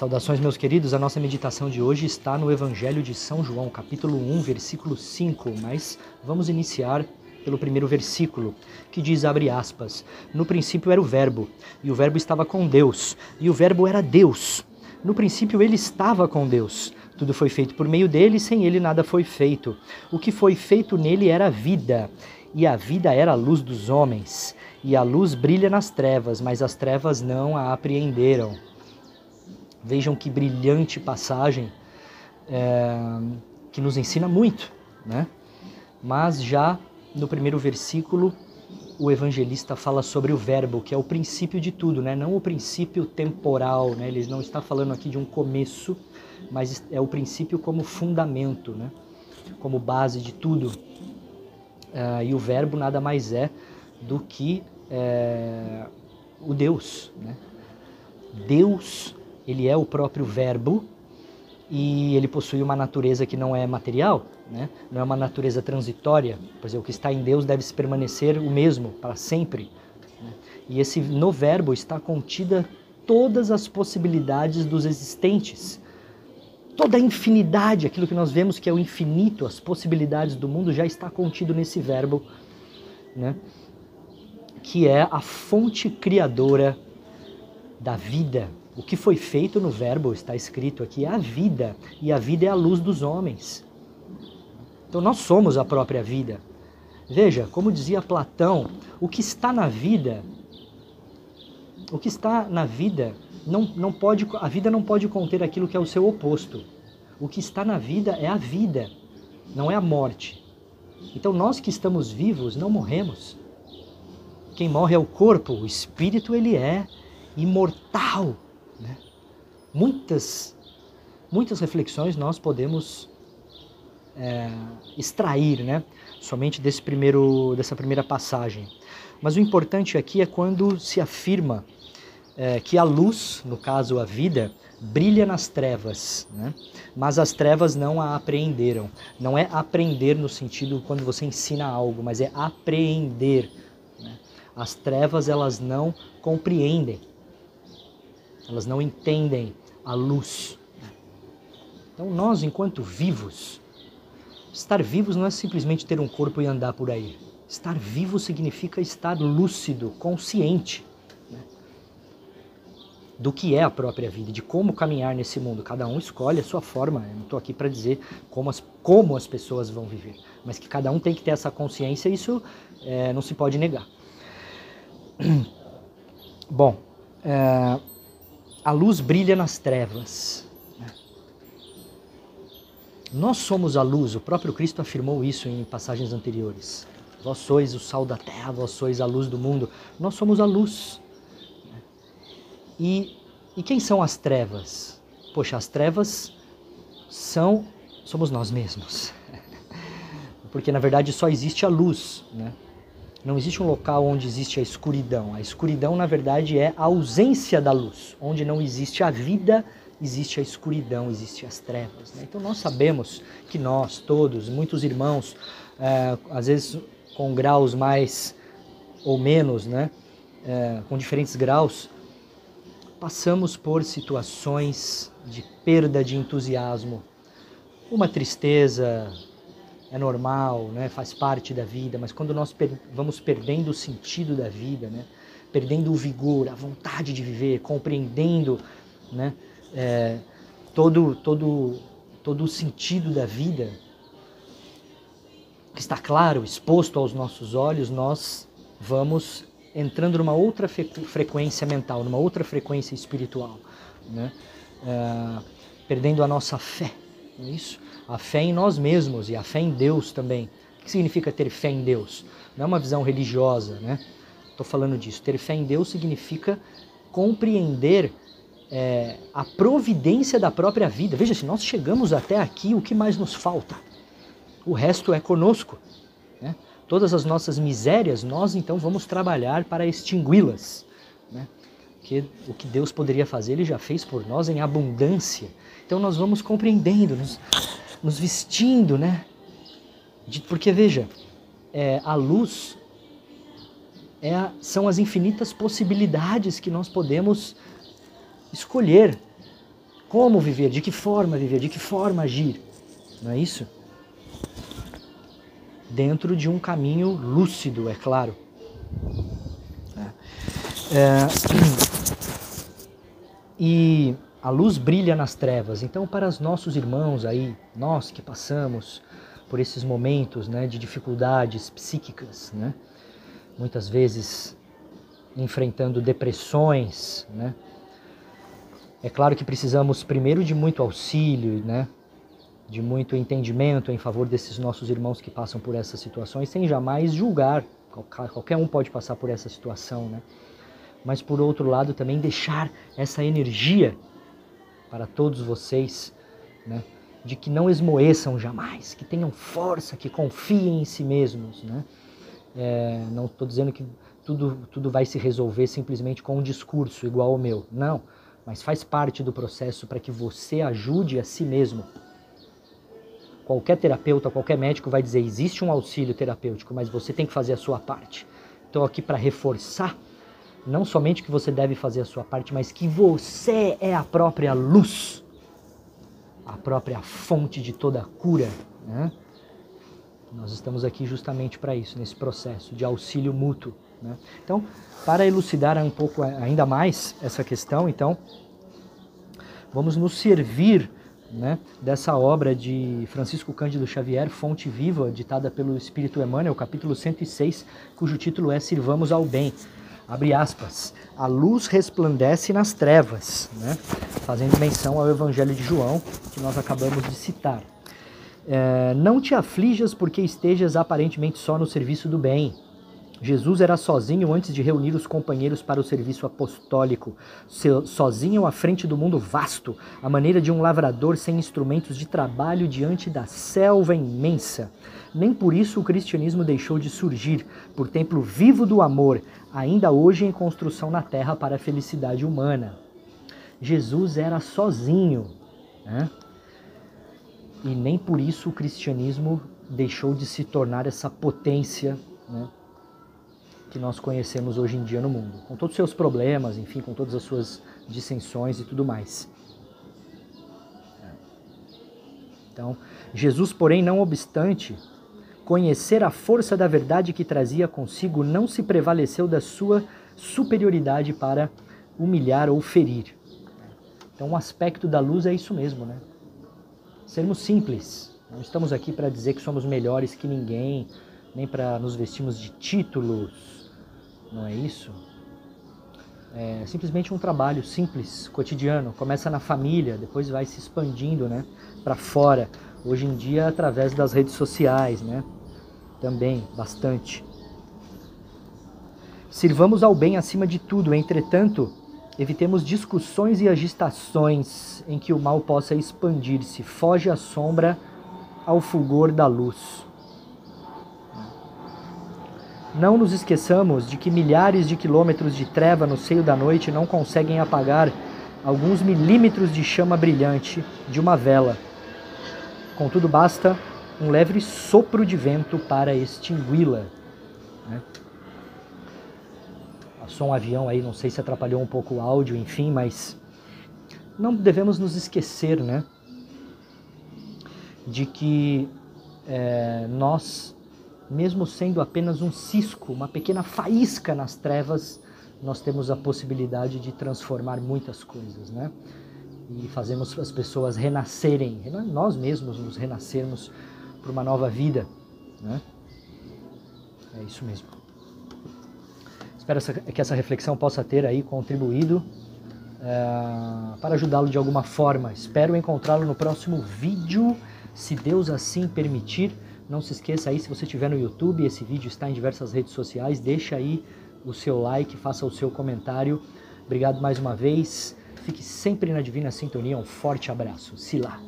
Saudações, meus queridos. A nossa meditação de hoje está no Evangelho de São João, capítulo 1, versículo 5. Mas vamos iniciar pelo primeiro versículo, que diz, abre aspas, No princípio era o Verbo, e o Verbo estava com Deus, e o Verbo era Deus. No princípio ele estava com Deus. Tudo foi feito por meio dele, sem ele nada foi feito. O que foi feito nele era a vida, e a vida era a luz dos homens. E a luz brilha nas trevas, mas as trevas não a apreenderam. Vejam que brilhante passagem é, que nos ensina muito, né? Mas já no primeiro versículo, o evangelista fala sobre o verbo, que é o princípio de tudo, né? Não o princípio temporal, né? Ele não está falando aqui de um começo, mas é o princípio como fundamento, né? Como base de tudo. É, e o verbo nada mais é do que é, o Deus, né? Deus ele é o próprio verbo e ele possui uma natureza que não é material, né? não é uma natureza transitória, pois é, o que está em Deus deve se permanecer o mesmo para sempre. Né? E esse no verbo está contida todas as possibilidades dos existentes. Toda a infinidade, aquilo que nós vemos que é o infinito, as possibilidades do mundo já está contido nesse verbo, né? que é a fonte criadora da vida, o que foi feito no Verbo, está escrito aqui, é a vida, e a vida é a luz dos homens. Então nós somos a própria vida. Veja, como dizia Platão, o que está na vida, o que está na vida, não, não pode, a vida não pode conter aquilo que é o seu oposto. O que está na vida é a vida, não é a morte. Então nós que estamos vivos não morremos. Quem morre é o corpo, o espírito ele é imortal. Né? Muitas, muitas reflexões nós podemos é, extrair, né? somente desse primeiro, dessa primeira passagem. Mas o importante aqui é quando se afirma é, que a luz, no caso a vida, brilha nas trevas, né? mas as trevas não a apreenderam. Não é aprender no sentido quando você ensina algo, mas é apreender. Né? As trevas elas não compreendem elas não entendem a luz. Então, nós, enquanto vivos, estar vivos não é simplesmente ter um corpo e andar por aí. Estar vivo significa estar lúcido, consciente né? do que é a própria vida, de como caminhar nesse mundo. Cada um escolhe a sua forma. Eu não estou aqui para dizer como as, como as pessoas vão viver, mas que cada um tem que ter essa consciência, isso é, não se pode negar. Bom, é, a luz brilha nas trevas. Nós somos a luz, o próprio Cristo afirmou isso em passagens anteriores. Vós sois o sal da terra, vós sois a luz do mundo. Nós somos a luz. E, e quem são as trevas? Poxa, as trevas são somos nós mesmos. Porque na verdade só existe a luz, né? Não existe um local onde existe a escuridão. A escuridão, na verdade, é a ausência da luz. Onde não existe a vida, existe a escuridão, existe as trevas. Né? Então nós sabemos que nós, todos, muitos irmãos, é, às vezes com graus mais ou menos, né? É, com diferentes graus, passamos por situações de perda de entusiasmo, uma tristeza, é normal, né? faz parte da vida, mas quando nós per vamos perdendo o sentido da vida, né? perdendo o vigor, a vontade de viver, compreendendo né? É, todo, todo, todo o sentido da vida, que está claro, exposto aos nossos olhos, nós vamos entrando numa outra frequência mental, numa outra frequência espiritual, né? É, perdendo a nossa fé, isso? a fé em nós mesmos e a fé em Deus também. O que significa ter fé em Deus? Não é uma visão religiosa, né? Estou falando disso. Ter fé em Deus significa compreender é, a providência da própria vida. Veja, se nós chegamos até aqui, o que mais nos falta? O resto é conosco. Né? Todas as nossas misérias, nós então vamos trabalhar para extingui-las. Porque o que Deus poderia fazer, Ele já fez por nós em abundância. Então nós vamos compreendendo, nos, nos vestindo, né? De, porque veja, é, a luz é a, são as infinitas possibilidades que nós podemos escolher. Como viver? De que forma viver? De que forma agir? Não é isso? Dentro de um caminho lúcido, é claro. É. E a luz brilha nas trevas. Então, para os nossos irmãos aí, nós que passamos por esses momentos né, de dificuldades psíquicas, né, muitas vezes enfrentando depressões, né, é claro que precisamos primeiro de muito auxílio, né, de muito entendimento em favor desses nossos irmãos que passam por essas situações, sem jamais julgar. Qualquer um pode passar por essa situação, né? Mas por outro lado também deixar essa energia para todos vocês, né? De que não esmoeçam jamais, que tenham força, que confiem em si mesmos, né? É, não estou dizendo que tudo, tudo vai se resolver simplesmente com um discurso igual ao meu, não. Mas faz parte do processo para que você ajude a si mesmo. Qualquer terapeuta, qualquer médico vai dizer: existe um auxílio terapêutico, mas você tem que fazer a sua parte. Estou aqui para reforçar não somente que você deve fazer a sua parte, mas que você é a própria luz, a própria fonte de toda cura. Né? Nós estamos aqui justamente para isso, nesse processo de auxílio mútuo. Né? Então, para elucidar um pouco ainda mais essa questão, então, vamos nos servir né, dessa obra de Francisco Cândido Xavier, Fonte Viva, ditada pelo Espírito Emmanuel, capítulo 106, cujo título é Sirvamos ao Bem abre aspas, a luz resplandece nas trevas, né? fazendo menção ao Evangelho de João, que nós acabamos de citar. É, não te aflijas porque estejas aparentemente só no serviço do bem. Jesus era sozinho antes de reunir os companheiros para o serviço apostólico, sozinho à frente do mundo vasto, à maneira de um lavrador sem instrumentos de trabalho diante da selva imensa. Nem por isso o cristianismo deixou de surgir, por templo vivo do amor, ainda hoje em construção na terra para a felicidade humana. Jesus era sozinho, né? e nem por isso o cristianismo deixou de se tornar essa potência né? Que nós conhecemos hoje em dia no mundo, com todos os seus problemas, enfim, com todas as suas dissensões e tudo mais. Então, Jesus, porém, não obstante conhecer a força da verdade que trazia consigo, não se prevaleceu da sua superioridade para humilhar ou ferir. Então, o aspecto da luz é isso mesmo, né? Sermos simples. Não estamos aqui para dizer que somos melhores que ninguém, nem para nos vestirmos de títulos, não é isso? É simplesmente um trabalho simples, cotidiano. Começa na família, depois vai se expandindo, né, para fora. Hoje em dia através das redes sociais, né? Também bastante. Sirvamos ao bem acima de tudo, entretanto, evitemos discussões e agitações em que o mal possa expandir-se. Foge a sombra ao fulgor da luz. Não nos esqueçamos de que milhares de quilômetros de treva no seio da noite não conseguem apagar alguns milímetros de chama brilhante de uma vela. Contudo, basta um leve sopro de vento para extingui-la. Né? Passou um avião aí, não sei se atrapalhou um pouco o áudio, enfim, mas não devemos nos esquecer, né, de que é, nós mesmo sendo apenas um cisco, uma pequena faísca nas trevas, nós temos a possibilidade de transformar muitas coisas, né? E fazemos as pessoas renascerem, nós mesmos nos renascermos para uma nova vida, né? É isso mesmo. Espero que essa reflexão possa ter aí contribuído é, para ajudá-lo de alguma forma. Espero encontrá-lo no próximo vídeo, se Deus assim permitir. Não se esqueça aí, se você estiver no YouTube, esse vídeo está em diversas redes sociais, deixa aí o seu like, faça o seu comentário. Obrigado mais uma vez. Fique sempre na Divina Sintonia. Um forte abraço. Se lá.